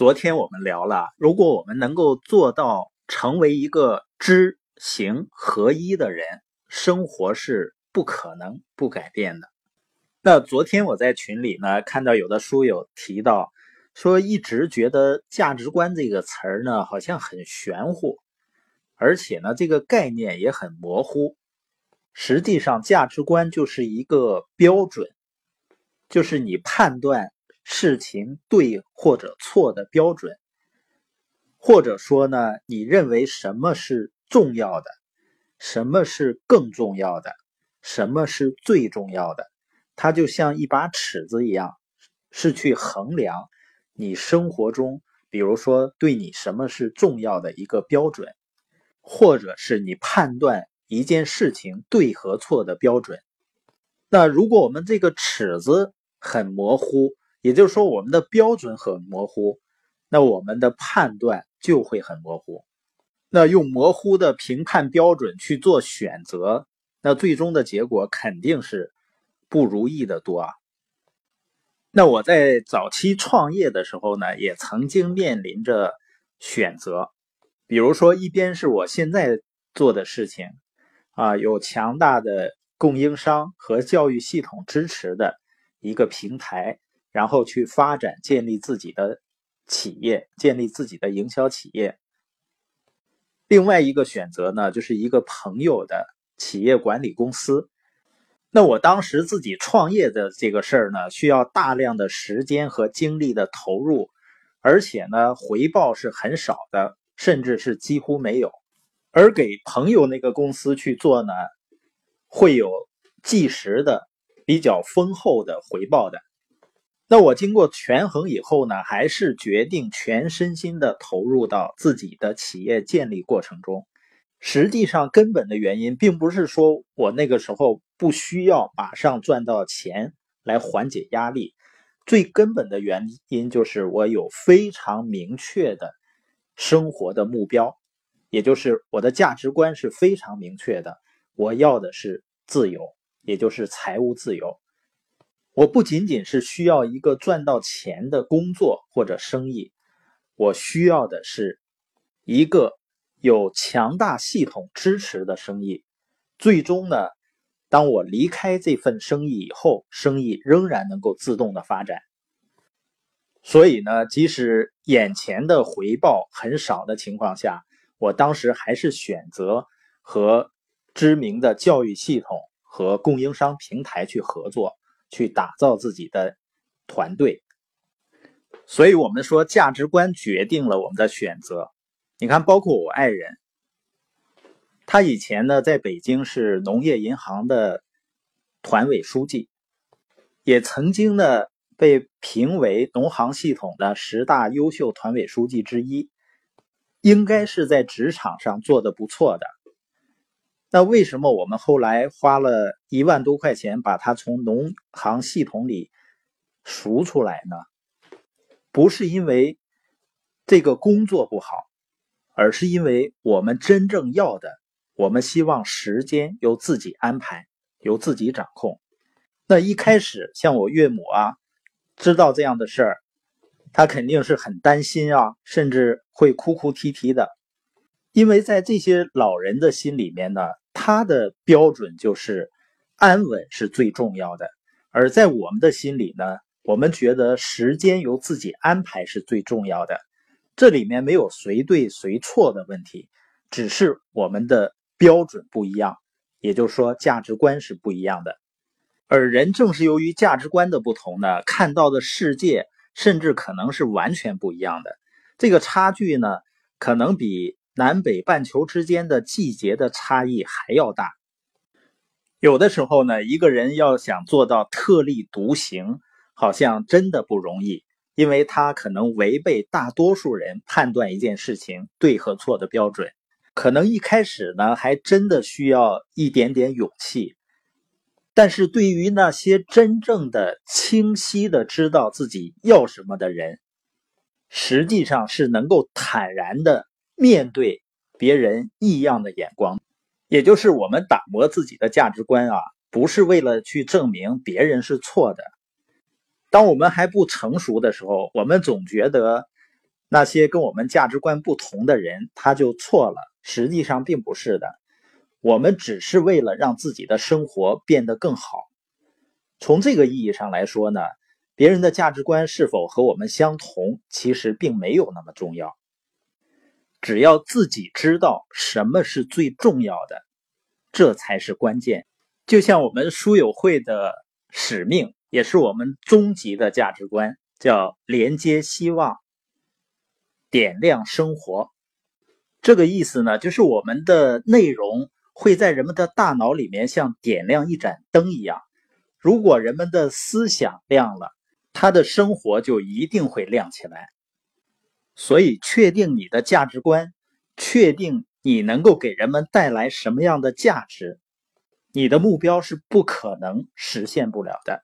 昨天我们聊了，如果我们能够做到成为一个知行合一的人，生活是不可能不改变的。那昨天我在群里呢，看到有的书友提到，说一直觉得价值观这个词儿呢，好像很玄乎，而且呢，这个概念也很模糊。实际上，价值观就是一个标准，就是你判断。事情对或者错的标准，或者说呢，你认为什么是重要的，什么是更重要的，什么是最重要的？它就像一把尺子一样，是去衡量你生活中，比如说对你什么是重要的一个标准，或者是你判断一件事情对和错的标准。那如果我们这个尺子很模糊，也就是说，我们的标准很模糊，那我们的判断就会很模糊。那用模糊的评判标准去做选择，那最终的结果肯定是不如意的多啊。那我在早期创业的时候呢，也曾经面临着选择，比如说一边是我现在做的事情，啊，有强大的供应商和教育系统支持的一个平台。然后去发展、建立自己的企业，建立自己的营销企业。另外一个选择呢，就是一个朋友的企业管理公司。那我当时自己创业的这个事儿呢，需要大量的时间和精力的投入，而且呢，回报是很少的，甚至是几乎没有。而给朋友那个公司去做呢，会有即时的、比较丰厚的回报的。那我经过权衡以后呢，还是决定全身心的投入到自己的企业建立过程中。实际上，根本的原因并不是说我那个时候不需要马上赚到钱来缓解压力，最根本的原因就是我有非常明确的生活的目标，也就是我的价值观是非常明确的。我要的是自由，也就是财务自由。我不仅仅是需要一个赚到钱的工作或者生意，我需要的是一个有强大系统支持的生意。最终呢，当我离开这份生意以后，生意仍然能够自动的发展。所以呢，即使眼前的回报很少的情况下，我当时还是选择和知名的教育系统和供应商平台去合作。去打造自己的团队，所以我们说价值观决定了我们的选择。你看，包括我爱人，他以前呢在北京是农业银行的团委书记，也曾经呢被评为农行系统的十大优秀团委书记之一，应该是在职场上做的不错的。那为什么我们后来花了一万多块钱把它从农行系统里赎出来呢？不是因为这个工作不好，而是因为我们真正要的，我们希望时间由自己安排，由自己掌控。那一开始像我岳母啊，知道这样的事儿，她肯定是很担心啊，甚至会哭哭啼啼的，因为在这些老人的心里面呢。他的标准就是安稳是最重要的，而在我们的心里呢，我们觉得时间由自己安排是最重要的。这里面没有谁对谁错的问题，只是我们的标准不一样，也就是说价值观是不一样的。而人正是由于价值观的不同呢，看到的世界甚至可能是完全不一样的。这个差距呢，可能比。南北半球之间的季节的差异还要大。有的时候呢，一个人要想做到特立独行，好像真的不容易，因为他可能违背大多数人判断一件事情对和错的标准。可能一开始呢，还真的需要一点点勇气。但是对于那些真正的清晰的知道自己要什么的人，实际上是能够坦然的。面对别人异样的眼光，也就是我们打磨自己的价值观啊，不是为了去证明别人是错的。当我们还不成熟的时候，我们总觉得那些跟我们价值观不同的人他就错了。实际上并不是的，我们只是为了让自己的生活变得更好。从这个意义上来说呢，别人的价值观是否和我们相同，其实并没有那么重要。只要自己知道什么是最重要的，这才是关键。就像我们书友会的使命，也是我们终极的价值观，叫连接希望，点亮生活。这个意思呢，就是我们的内容会在人们的大脑里面像点亮一盏灯一样。如果人们的思想亮了，他的生活就一定会亮起来。所以，确定你的价值观，确定你能够给人们带来什么样的价值，你的目标是不可能实现不了的。